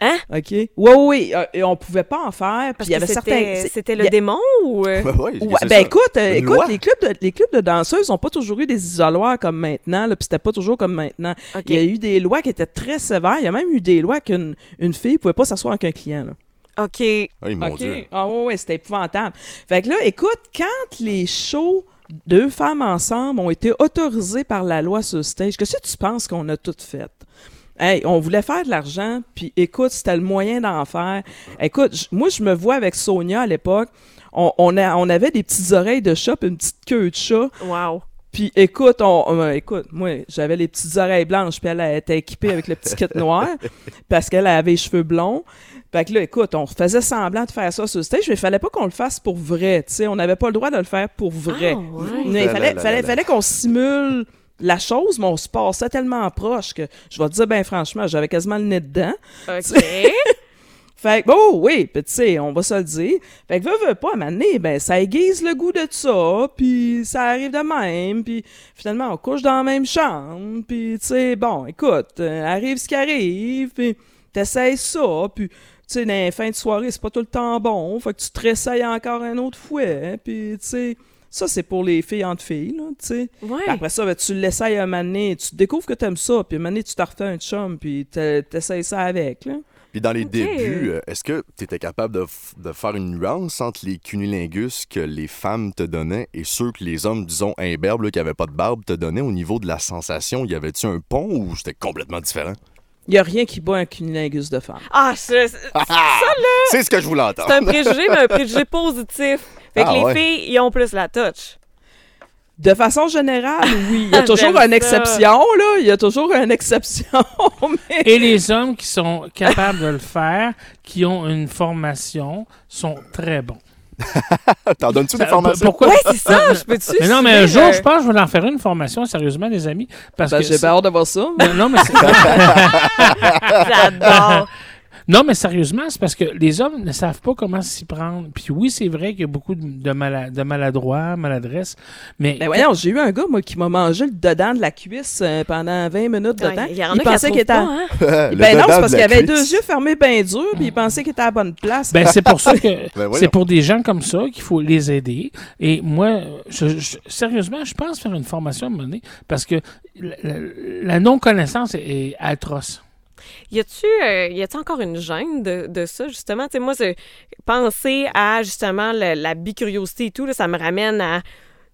Hein? OK? Oui, oui, oui. euh, et on pouvait pas en faire. Puis Parce il y avait que certains. c'était le a- démon ou... euh? Ouais, ouais, Ouais, c'est ben ça. écoute, euh, Une écoute loi. les, clubs de, les clubs de danseuses n'ont pas toujours eu des isoloirs comme maintenant, là, puis c'était pas toujours comme maintenant. OK. Il y a eu des lois qui étaient très sévères. Il y a même eu des lois qu'une une fille pouvait pas s'asseoir avec un client. Là. OK. Hey, mon OK. Dieu. Ah ouais, ouais, c'était épouvantable. Fait que là, écoute, quand les shows deux femmes ensemble ont été autorisés par la loi sur stage, qu'est-ce que tu penses qu'on a tout fait? Hey, on voulait faire de l'argent, puis écoute, c'était le moyen d'en faire. Écoute, j- moi, je me vois avec Sonia à l'époque. On, on, a- on avait des petites oreilles de chat, puis une petite queue de chat. Wow. Puis écoute, on, on- écoute, moi, j'avais les petites oreilles blanches, puis elle, elle était équipée avec le petit kit noir, [laughs] parce qu'elle avait les cheveux blonds. Fait que là, écoute, on faisait semblant de faire ça sur le stage, mais il fallait pas qu'on le fasse pour vrai, tu sais. On n'avait pas le droit de le faire pour vrai. Ah, ouais. Mais il fallait, là, là, fallait, là. fallait qu'on simule la chose, mais on se passait tellement proche que, je vais te dire, ben franchement, j'avais quasiment le nez dedans. OK. [laughs] Fait que, oh oui, puis tu sais, on va se le dire. Fait que, veux, veux pas, à un moment donné, ben, ça aiguise le goût de ça, puis ça arrive de même, puis finalement, on couche dans la même chambre, puis tu sais, bon, écoute, euh, arrive ce qui arrive, puis t'essayes ça, puis tu sais, dans les fins de soirée, c'est pas tout le temps bon, fait que tu te réessayes encore un autre fouet, puis tu sais, ça, c'est pour les filles entre filles, là, tu sais. Ouais. Après ça, ben, tu l'essayes un moment donné, tu découvres que t'aimes ça, puis un moment donné, tu te refais un chum, puis t'e- t'essayes ça avec, là. Puis dans les débuts, euh, est-ce que tu étais capable de, de faire une nuance entre les cunilingus que les femmes te donnaient et ceux que les hommes, disons, imberbes, là, qui n'avaient pas de barbe, te donnaient au niveau de la sensation? Y avait-tu un pont ou c'était complètement différent? Il y a rien qui bat un cunilingus de femme. Ah, je- C'est ce que je voulais entendre. c'est un préjugé, mais un préjugé positif. Fait que Ah, les ouais. filles, ils ont plus la touch. De façon générale, oui. Il y a [laughs] toujours une ça. exception, là. Il y a toujours une exception. [laughs] mais... Et les hommes qui sont capables de le faire, qui ont une formation, sont très bons. [laughs] T'en donnes-tu des formations? Pourquoi? Ouais, c'est ça. Je peux-tu. Mais non, mais un jour, euh, je pense que je vais en faire une formation, sérieusement, les amis. Parce Ben, que j'ai c'est- bien hâte de voir ça. Non, non, mais c'est- J'adore. Non, mais sérieusement, c'est parce que les hommes ne savent pas comment s'y prendre. Puis oui, c'est vrai qu'il y a beaucoup de, de, mala- de maladroits, maladresse, mais Mais voyons, j'ai eu un gars, moi, qui m'a mangé le dedans de la cuisse euh, pendant 20 minutes de Ouais, temps. Il y en a il pensait qu'il était... pas, hein? [laughs] Ben non, c'est parce qu'il avait cuisse. deux yeux fermés bien durs, puis il pensait qu'il était à la bonne place. Ben, c'est pour ça que [laughs] Ben c'est pour des gens comme ça qu'il faut les aider. Et moi, je- je- sérieusement, je pense faire une formation à un moment donné parce que la, la- la non-connaissance est, est atroce. Y a-tu euh, encore une gêne de, de ça, justement? Tu sais, moi, penser à, justement, le- la bicuriosité et tout, là, ça me ramène à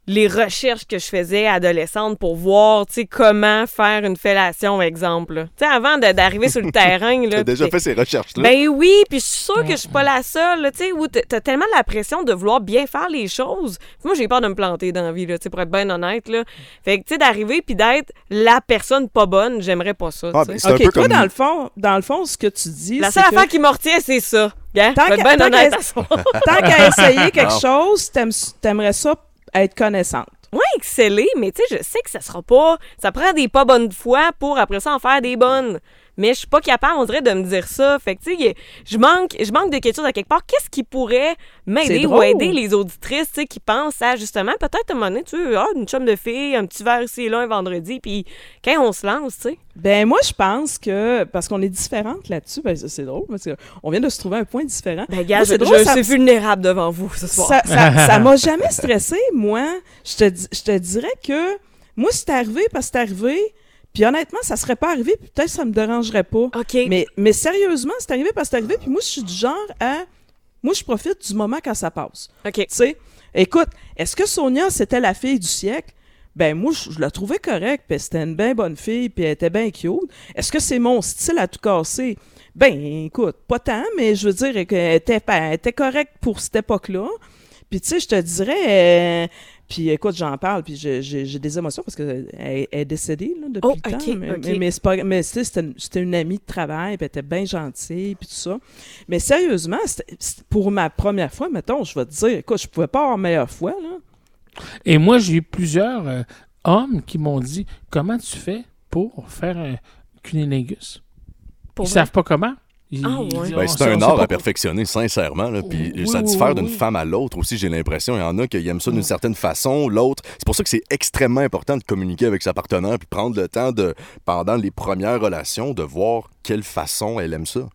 les recherches que je faisais adolescente pour voir, tu sais, comment faire une fellation, exemple. là. Tu sais, avant d'arriver sur le [laughs] terrain, là. T'as déjà fait ces recherches-là? ben oui, puis je suis sûre que je suis pas la seule, tu sais, où t'as tellement la pression de vouloir bien faire les choses. Moi, j'ai peur de me planter dans la vie, là, tu sais, pour être bien honnête, là. Fait que, tu sais, d'arriver puis d'être la personne pas bonne, j'aimerais pas ça, Ah, ben, un OK, peu toi, comme... dans le fond, dans le fond, ce que tu dis, La seule que affaire qui me retient, c'est ça. Hein? Tant qu'à- [laughs] qu'à essayer [laughs] quelque chose, t'aimes- t'aimerais ça être connaissante. Ouais, exceller, mais tu sais, je sais que ça sera pas. Ça prend des pas bonnes fois pour après ça en faire des bonnes. Mais je suis pas capable, on dirait, de me dire ça. Fait que, tu sais, je manque, je manque de quelque chose à quelque part. Qu'est-ce qui pourrait m'aider ou aider les auditrices, tu sais, qui pensent à, justement, peut-être à un moment donné, tu sais, ah, une chum de fille, un petit verre ici et là, un vendredi, puis quand on se lance, tu sais. Ben moi, je pense que, parce qu'on est différentes là-dessus, ben c'est drôle, parce qu'on vient de se trouver un point différent. Ben, gars, c'est drôle, je ça- suis vulnérable devant vous ce soir. Ça [laughs] m'a jamais stressé, moi. Je te, je te dirais que, moi, c'est arrivé parce que c'est arrivé, puis honnêtement, ça serait pas arrivé, puis peut-être ça me dérangerait pas. OK. Mais, mais sérieusement, c'est arrivé parce que c'est arrivé, puis moi, je suis du genre à... Moi, je profite du moment quand ça passe. OK. Tu sais, écoute, est-ce que Sonia, c'était la fille du siècle? Ben, moi, je, je la trouvais correcte, puis c'était une bien bonne fille, puis elle était bien cute. Est-ce que c'est mon style à tout casser? Ben, écoute, pas tant, mais je veux dire qu'elle était, elle était correcte pour cette époque-là. Puis, tu sais, je te dirais... euh, puis, écoute, j'en parle, puis j'ai- des émotions parce qu'elle elle est décédée là, depuis Oh, le temps. Mais, mais, c'était une- c'était une amie de travail, puis elle était bien gentille, puis tout ça. Mais sérieusement, pour ma première fois, mettons, je vais te dire, écoute, je pouvais pas avoir meilleure fois, là. Et moi, j'ai eu plusieurs euh, hommes qui m'ont dit Comment tu fais pour faire un cunilingus Pour Ils vrai? savent pas comment. Ah, ouais. Ben, c'est un art à perfectionner, sincèrement. Là, puis Oui, ça diffère oui, d'une femme à l'autre aussi, j'ai l'impression. Il y en a qui aiment ça d'une certaine façon, l'autre. C'est pour ça que c'est extrêmement important de communiquer avec sa partenaire puis prendre le temps de, pendant les premières relations, de voir quelle façon elle aime ça.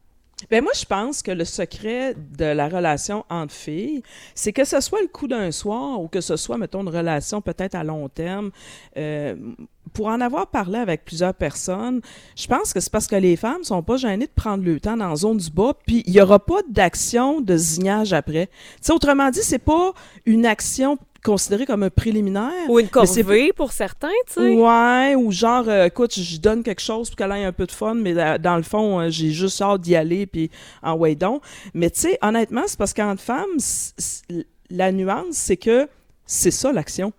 Ben moi, je pense que le secret de la relation entre filles, c'est que ce soit le coup d'un soir ou que ce soit, mettons, une relation peut-être à long terme. euh, pour en avoir parlé avec plusieurs personnes, je pense que c'est parce que les femmes sont pas gênées de prendre le temps dans la zone du bas, puis il y aura pas d'action de zignage après. Tu sais, autrement dit, c'est pas une action considérée comme un préliminaire. Ou une corvée pour certains, tu sais. Ouais, ou genre, euh, écoute, je donne quelque chose pour qu'elle ait un peu de fun, mais euh, dans le fond, euh, j'ai juste hâte d'y aller, puis en way donc. Mais tu sais, honnêtement, c'est parce qu'entre femmes, c- c- la nuance, c'est que c'est ça l'action.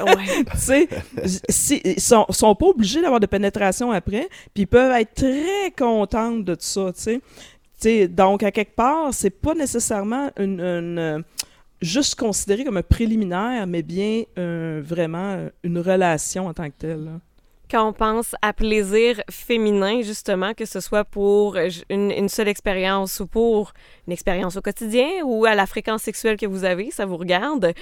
Ouais. [laughs] Tu sais, si- ils sont, sont pas obligés d'avoir de pénétration après, puis ils peuvent être très contentes de tout ça, tu sais. Donc, à quelque part, c'est pas nécessairement une, une, euh, juste considéré comme un préliminaire, mais bien euh, vraiment euh, une relation en tant que telle. Quand on pense à plaisir féminin, justement, que ce soit pour euh, une, une seule expérience ou pour une expérience au quotidien ou à la fréquence sexuelle que vous avez, ça vous regarde.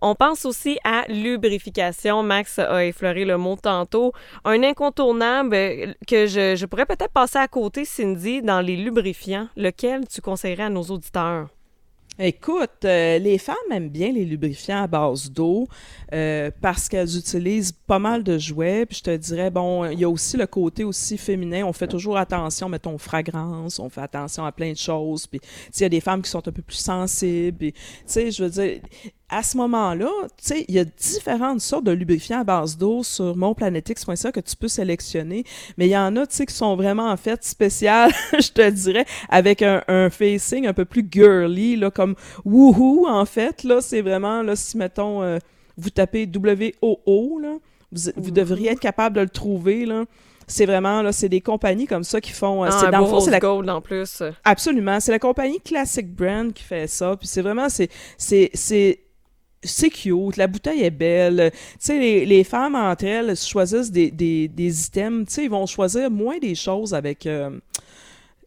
On pense aussi à lubrification. Max a effleuré le mot tantôt. Un incontournable que je, je pourrais peut-être passer à côté, Cindy, dans les lubrifiants. Lequel tu conseillerais à nos auditeurs? Écoute, euh, les femmes aiment bien les lubrifiants à base d'eau euh, parce qu'elles utilisent pas mal de jouets. Puis je te dirais, bon, il y a aussi le côté aussi féminin. On fait toujours attention, mettons, aux fragrances, on fait attention à plein de choses. Puis, il y a des femmes qui sont un peu plus sensibles. Puis, tu sais, je veux dire, à ce moment-là, tu sais, il y a différentes sortes de lubrifiants à base d'eau sur monplanetix.ca que tu peux sélectionner. Mais il y en a, tu sais, qui sont vraiment en fait spéciales, [laughs] je te dirais, avec un, un facing un peu plus girly, là, comme woohoo, en fait. Là, c'est vraiment, là, si, mettons, euh, vous tapez W-O-O, là, vous, vous devriez être capable de le trouver, là. C'est vraiment, là, c'est des compagnies comme ça qui font... euh, Ah, c'est dans le c'est la gold en plus. Absolument. C'est la compagnie Classic Brand qui fait ça. Puis c'est vraiment, c'est, c'est, c'est, c'est cute. La bouteille est belle. Tu sais, les, les femmes entre elles choisissent des, des, des items. Tu sais, ils vont choisir moins des choses avec euh,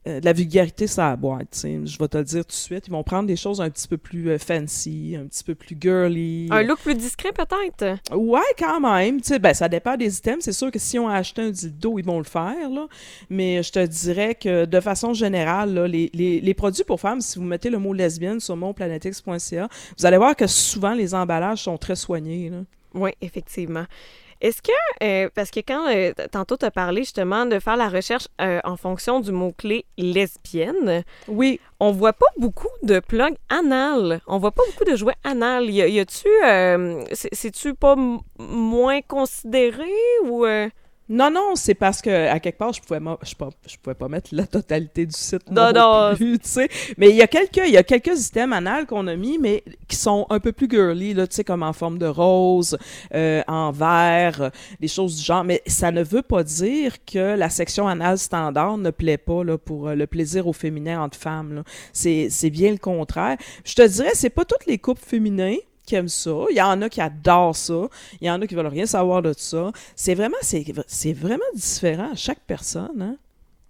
euh, de la vulgarité la boîte. tu sais. Je vais te le dire tout de suite. Ils vont prendre des choses un petit peu plus euh, fancy, un petit peu plus girly. Un look plus discret, peut-être? Ouais, quand même. Ben, ça dépend des items. C'est sûr que si on a acheté un dildo, ils vont le faire. Là. Mais je te dirais que de façon générale, là, les, les, les produits pour femmes, si vous mettez le mot lesbienne sur monplanetix.ca, vous allez voir que souvent les emballages sont très soignés. Là. Oui, effectivement. Est-ce que, euh, parce que quand euh, tantôt tu as parlé justement de faire la recherche euh, en fonction du mot-clé lesbienne, Oui, on voit pas beaucoup de plugs anal. On voit pas beaucoup de jouets anal. Y, a- y a-tu, c'est- c'est-tu pas moins considéré ou. Non, non, c'est parce que à quelque part, je pouvais, je, pas- je pouvais pas mettre la totalité du site. Non, non. plus, tu sais. Mais il y a quelques, il y a quelques items anal qu'on a mis, mais qui sont un peu plus girly, là, tu sais, comme en forme de rose, euh, en vert, des choses du genre. Mais ça ne veut pas dire que la section anal standard ne plaît pas là, pour euh, le plaisir au féminin entre femmes. c'est bien le contraire. Je te dirais, c'est pas toutes les couples féminins qui aiment ça. Il y en a qui adorent ça. Il y en a qui veulent rien savoir de ça. C'est vraiment, c'est, vraiment différent à chaque personne.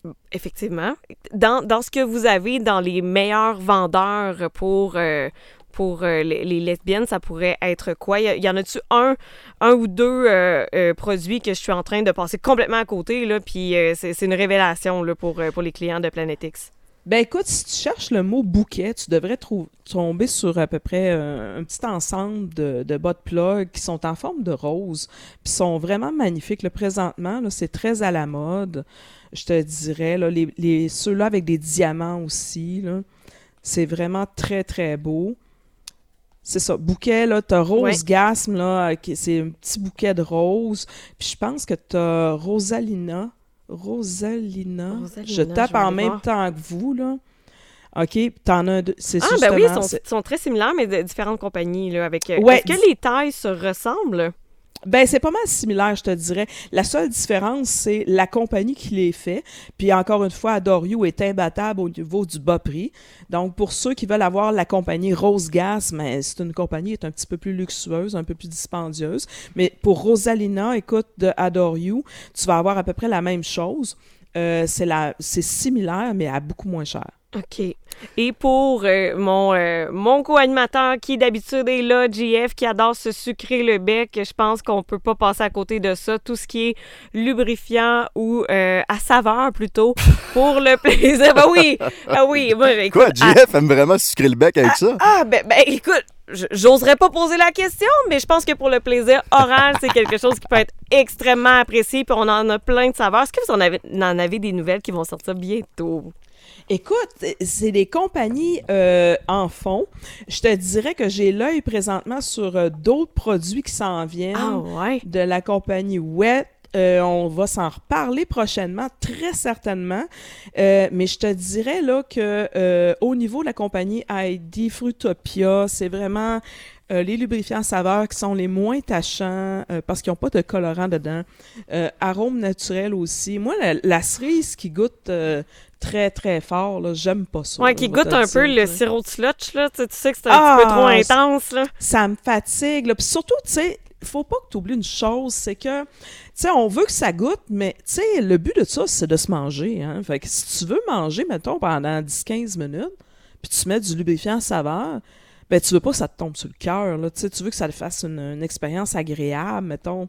Hein? Effectivement. Dans, dans ce que vous avez dans les meilleurs vendeurs pour, euh, pour euh, les, les lesbiennes, ça pourrait être quoi? A- y en a-tu un, un ou deux euh, produits que je suis en train de passer complètement à côté, puis c'est une révélation là, pour, pour les clients de Planet X? Ben écoute, si tu cherches le mot bouquet, tu devrais tomber sur à peu près euh, un petit ensemble de, de bas de plug qui sont en forme de rose, puis sont vraiment magnifiques. Le présentement, là, c'est très à la mode, je te dirais. Là, les, les- ceux-là avec des diamants aussi, là, c'est vraiment très très beau. C'est ça, bouquet, là, t'as Rose Gasm, là, c'est un petit bouquet de rose. Puis je pense que t'as Rosalina. Rosalina. Rosalina, je tape je en même voir. temps que vous, là. OK, t'en as deux. C'est Ah, ben oui, ils sont très similaires, mais de différentes compagnies. Là, avec, euh, Ouais, Est-ce que les tailles se ressemblent? Ben, c'est pas mal similaire, je te dirais. La seule différence, c'est la compagnie qui les fait. Puis encore une fois, Adorio est imbattable au niveau du bas prix. Donc, pour ceux qui veulent avoir la compagnie Rose Gas, mais c'est une compagnie qui est un petit peu plus luxueuse, un peu plus dispendieuse. Mais pour Rosalina, écoute, de Adorio, tu vas avoir à peu près la même chose. Euh, c'est la, c'est similaire, mais à beaucoup moins cher. OK. Et pour euh, mon, euh, mon co-animateur qui d'habitude est là, JF, qui adore se sucrer le bec, je pense qu'on peut pas passer à côté de ça. Tout ce qui est lubrifiant ou euh, à saveur plutôt, [laughs] pour le plaisir. Ben oui, ah oui. Moi, écoute, Quoi, à- JF aime vraiment sucrer le bec avec ça? ah, ben, ben, écoute, j'oserais pas poser la question, mais je pense que pour le plaisir oral, c'est quelque chose qui peut être extrêmement apprécié, puis on en a plein de saveurs. Est-ce que vous en avez, en avez des nouvelles qui vont sortir bientôt? Écoute, c'est des compagnies euh, en fond. Je te dirais que j'ai l'œil présentement sur euh, d'autres produits qui s'en viennent Ah ouais? de la compagnie Wet. Euh, on va s'en reparler prochainement, très certainement. Euh, mais je te dirais là que euh, au niveau de la compagnie ID Fruitopia, c'est vraiment euh, les lubrifiants saveurs qui sont les moins tachants euh, parce qu'ils n'ont pas de colorant dedans. Euh, arôme naturel aussi. Moi, la, la cerise qui goûte euh, très très fort, là, j'aime pas ça. Ouais, qui goûte te un peu le sirop de slotch, là. Tu sais, tu sais que c'est un Ah, petit peu trop c'est- intense, là. ça me fatigue. Là. Puis surtout, tu sais, faut pas que tu oublies une chose, c'est que, tu sais, on veut que ça goûte, mais, tu sais, le but de ça, c'est de se manger. Hein? Fait que si tu veux manger, mettons, pendant 10-15 minutes, puis tu mets du lubrifiant saveur, ben, tu veux pas que ça te tombe sur le cœur, là. Tu sais, tu veux que ça te fasse une, une expérience agréable, mettons.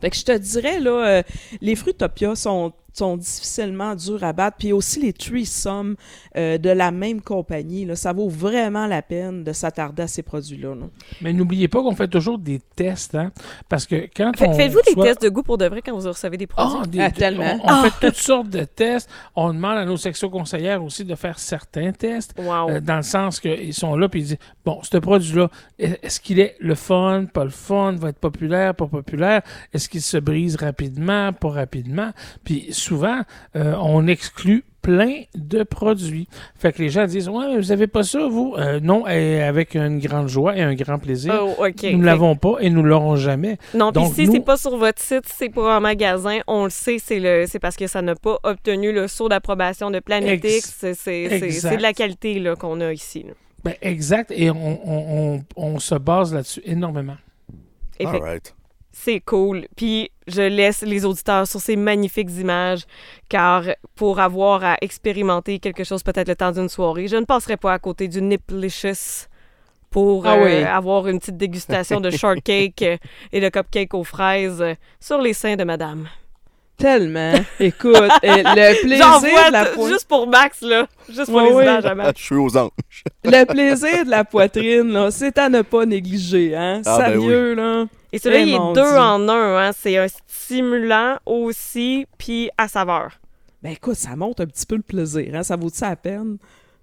Fait que je te dirais, là, euh, les Fruitopia sont, sont difficilement durs à battre. Puis aussi les threesome euh, de la même compagnie, là, ça vaut vraiment la peine de s'attarder à ces produits-là. là. Mais n'oubliez pas qu'on fait toujours des tests, hein, parce que quand Fait- on Faites-vous des tests de goût pour de vrai quand vous recevez des produits? Ah, des- Ah, tellement. On, on fait toutes sortes de tests. On demande à nos sections conseillères aussi de faire certains tests. Wow. euh, dans le sens qu'ils sont là puis ils disent bon ce produit-là est-ce qu'il est le fun pas le fun va être populaire pas populaire? est-ce qu'il se brise rapidement pas rapidement? Puis souvent euh, on exclut plein de produits. Fait que les gens disent Ouais, mais vous avez pas ça, vous? Euh, non, et avec une grande joie et un grand plaisir. Oh. Nous ne l'avons pas et nous l'aurons jamais. Non, puis Donc, si nous- c'est pas sur votre site, si c'est pour un magasin, on le sait, c'est le, c'est parce que ça n'a pas obtenu le saut d'approbation de Planet Ex- X. C'est, de la qualité là, qu'on a ici. là. Ben, exact, et on, on- on- on se base là-dessus énormément. Effect- All right. C'est cool. Puis je laisse les auditeurs sur ces magnifiques images, car pour avoir à expérimenter quelque chose peut-être le temps d'une soirée, je ne passerai pas à côté du Niplicious pour Ah euh, avoir une petite dégustation de [laughs] shortcake et de cupcake aux fraises sur les seins de madame. Tellement. Écoute, euh, le [laughs] plaisir J'envoie de la poitrine. juste pour Max, là. Juste pour Ouais, les ouais. images à Max. Je suis aux anges. [laughs] Le plaisir de la poitrine, là, c'est à ne pas négliger, hein? Ah, ben Sérieux, là. Et celui-là, Eh, il est deux Dieu. en un. Hein. C'est un stimulant aussi, puis à saveur. Ben écoute, ça monte un petit peu le plaisir, hein? Ça vaut ça la peine?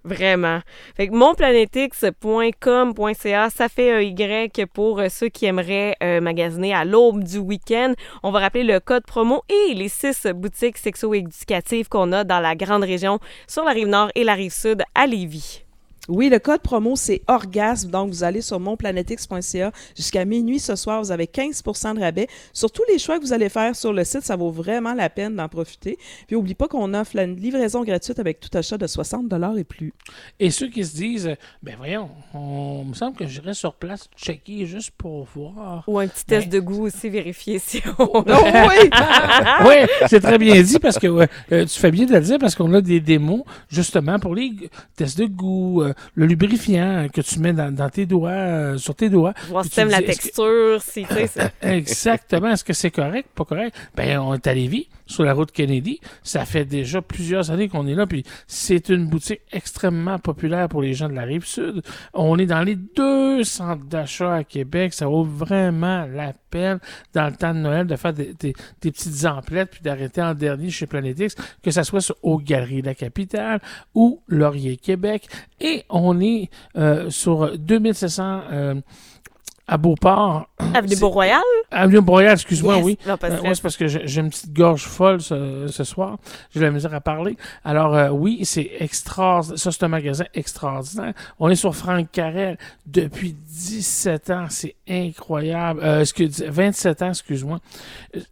Vraiment. Fait que monplanetix.com.ca, ça fait un Y pour euh, ceux qui aimeraient euh, magasiner à l'aube du week-end. On va rappeler le code promo et les six boutiques sexo-éducatives qu'on a dans la grande région sur la rive nord et la rive sud à Lévis. Oui, le code promo, c'est orgasme. Donc, vous allez sur monplanetix.ca jusqu'à minuit ce soir. Vous avez 15% de rabais. Sur tous les choix que vous allez faire sur le site, ça vaut vraiment la peine d'en profiter. Puis, n'oublie pas qu'on offre la livraison gratuite avec tout achat de 60 et plus. Et ceux qui se disent, ben voyons, on me semble que j'irais sur place checker juste pour voir. Ou un petit test de goût aussi, vérifier si on... Oh [laughs] oui! [laughs] oui, c'est très bien dit parce que euh, tu fais bien de le dire parce qu'on a des démos justement pour les tests de goût, euh, le lubrifiant que tu mets dans, dans tes doigts, euh, sur tes doigts. Voir si t'aimes la texture, si, tu sais, [laughs] Exactement. Est-ce que c'est correct, pas correct? Ben, on est à Lévis, sur la route Kennedy. Ça fait déjà plusieurs années qu'on est là, puis c'est une boutique extrêmement populaire pour les gens de la rive sud. On est dans les deux centres d'achat à Québec. Ça vaut vraiment la peine, dans le temps de Noël, de faire des, des- des petites emplettes, puis d'arrêter en dernier chez Planetix, que ça soit sur, aux Galeries de la Capitale ou Laurier Québec. Et on est euh, sur 2700 euh, à Beauport. Avenue Beau-Royal? Avenue Boreal, excuse-moi, Yes. oui. Non, pas Euh, ouais, c'est parce que j'ai une petite gorge folle ce, ce soir. J'ai de la misère à parler. Alors, euh, oui, c'est extraordinaire. Ça, c'est un magasin extraordinaire. On est sur Franck Carrel depuis 17 ans. C'est incroyable. Euh, excuse, 27 ans, excuse-moi.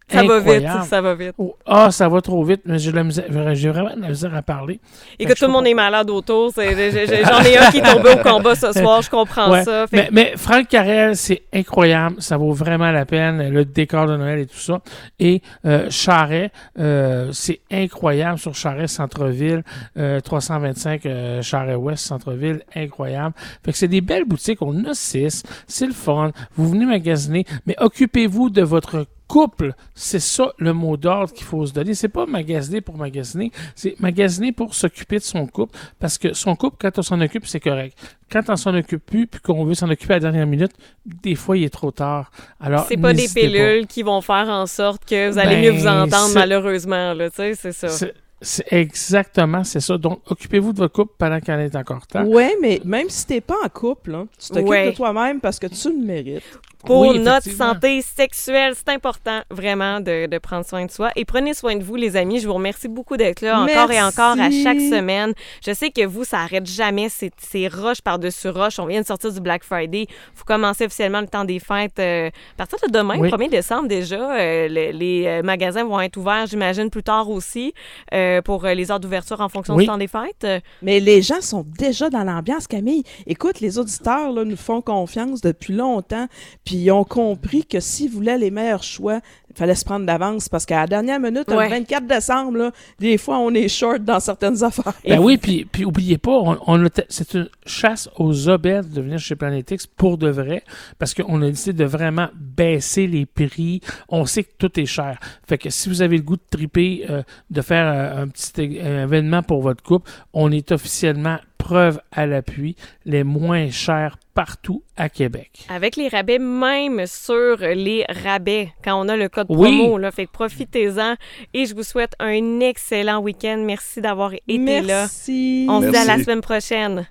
Ça va vite, ça va vite. Oh, Ah, ça va trop vite, mais j'ai vraiment de la misère à parler. Écoute, je tout le monde est malade autour. [laughs] J'en ai un qui est tombé au combat ce soir, je comprends Ouais, ça. Fait Mais, mais Franck Carrel, c'est incroyable. Ça vaut vraiment la peine. Le décor de Noël et tout ça. Et euh, Charret, euh, c'est incroyable sur Charret Centre-Ville. euh, 325 euh, Charret-Ouest Centre-Ville. Incroyable. Fait que c'est des belles boutiques. On a six. C'est le fun. Vous venez magasiner. Mais occupez-vous de votre couple, c'est ça le mot d'ordre qu'il faut se donner. C'est pas magasiner pour magasiner, c'est magasiner pour s'occuper de son couple. Parce que son couple, quand on s'en occupe, c'est correct. Quand on s'en occupe plus, puis qu'on veut s'en occuper à la dernière minute, des fois, il est trop tard. Alors, c'est pas des pilules qui vont faire en sorte que vous allez Ben, mieux vous entendre, malheureusement. Là, tu sais, c'est ça. C'est- C'est exactement, c'est ça. Donc, occupez-vous de votre couple pendant qu'elle est encore temps. Ouais, mais même si t'es pas en couple, là, tu t'occupes Ouais. de toi-même parce que tu le mérites. Pour Oui, notre santé sexuelle, c'est important vraiment de, de prendre soin de soi. Et prenez soin de vous, les amis. Je vous remercie beaucoup d'être là encore et encore à chaque semaine. Je sais que vous, ça arrête jamais. C'est roche par-dessus roche. On vient de sortir du Black Friday. Vous commencez officiellement le temps des fêtes. euh, à partir de demain, Oui. 1er décembre déjà, euh, le- les euh, magasins vont être ouverts, j'imagine, plus tard aussi euh, pour euh, les heures d'ouverture en fonction Oui. du temps des fêtes. Mais les gens sont déjà dans l'ambiance, Camille. Écoute, les auditeurs là, nous font confiance depuis longtemps, puis ils ont compris que s'ils voulaient les meilleurs choix, fallait se prendre d'avance parce qu'à la dernière minute, Ouais. le 24 décembre, là, des fois, on est short dans certaines affaires. Ben oui, puis, puis oubliez pas, on, c'est une chasse aux aubaines de venir chez Planetix pour de vrai, parce qu'on a décidé de vraiment baisser les prix. On sait que tout est cher. Fait que si vous avez le goût de triper, euh, de faire euh, un petit événement pour votre couple, on est officiellement preuve à l'appui, les moins chers partout à Québec. Avec les rabais, même sur les rabais, quand on a le code Oui. promo. Là, fait que profitez-en. Et je vous souhaite un excellent week-end. Merci d'avoir été là. Merci. On se dit à la semaine prochaine.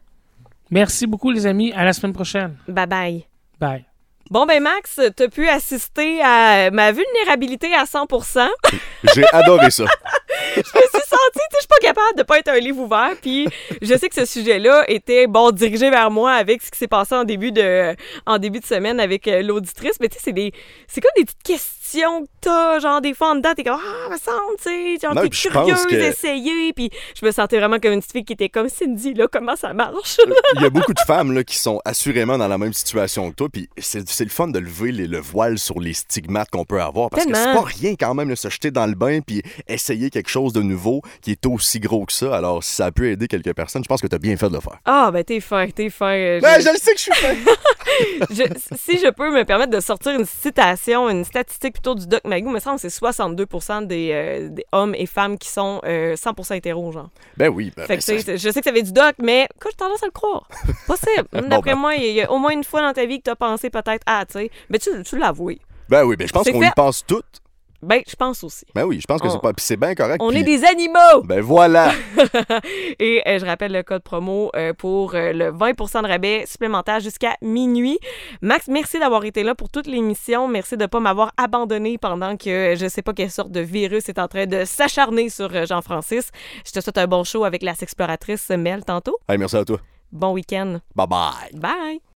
Merci beaucoup, les amis. À la semaine prochaine. Bye bye. Bye. Bon, ben Max, t'as pu assister à ma vulnérabilité à 100% [laughs] J'ai adoré ça. [laughs] je me suis sentie, tu sais, je suis pas capable de pas être un livre ouvert. Puis je sais que ce sujet-là était, bon, dirigé vers moi avec ce qui s'est passé en début de, en début de semaine avec euh, l'auditrice. Mais tu sais, c'est des, c'est comme des petites questions que t'as, genre, des fois en dedans, t'es comme, ah, me semble, tu sais, genre, t'es curieuse que- d'essayer. Puis je me sentais vraiment comme une petite fille qui était comme Cindy, là, comment ça marche? Il y a beaucoup de femmes là, qui sont assurément dans la même situation que toi, puis c'est le fun de lever les- le voile sur les stigmates qu'on peut avoir, parce que c'est Tellement. pas rien quand même de se jeter dans le bain puis essayer quelque chose de nouveau. qui est aussi gros que ça. Alors, si ça peut aider quelques personnes, je pense que tu as bien fait de le faire. Ah, ben t'es fin, t'es fin. euh, Ben, je- je le sais que je suis fin. [laughs] je- si je peux me permettre de sortir une citation, une statistique plutôt du Doc Magoo, me semble que c'est 62 des, euh, des hommes et femmes qui sont euh, 100 hétéros, genre. Ben oui. Ben, Fait que, ben, tu je sais que ça avait du Doc, mais écoute, j'ai tendance à le croire. [laughs] Possible. D'après ben. moi, il y, a- il y a au moins une fois dans ta vie que t'as pensé peut-être à, tu sais. Mais tu, tu l'avoues. ben oui, ben, je pense qu'on y pense toutes. Ben, je pense aussi. Ben oui, je pense que c'est pas. Puis c'est bien correct. On est des animaux! Ben voilà. [laughs] Et euh, je rappelle le code promo euh, pour euh, le 20 de rabais supplémentaire jusqu'à minuit. Max, merci d'avoir été là pour toute l'émission. Merci de ne pas m'avoir abandonné pendant que euh, je sais pas quelle sorte de virus est en train de s'acharner sur euh, Jean-Francis. Je te souhaite un bon show avec la sexploratrice Mel tantôt. Hey, merci à toi. Bon week-end. Bye bye. Bye!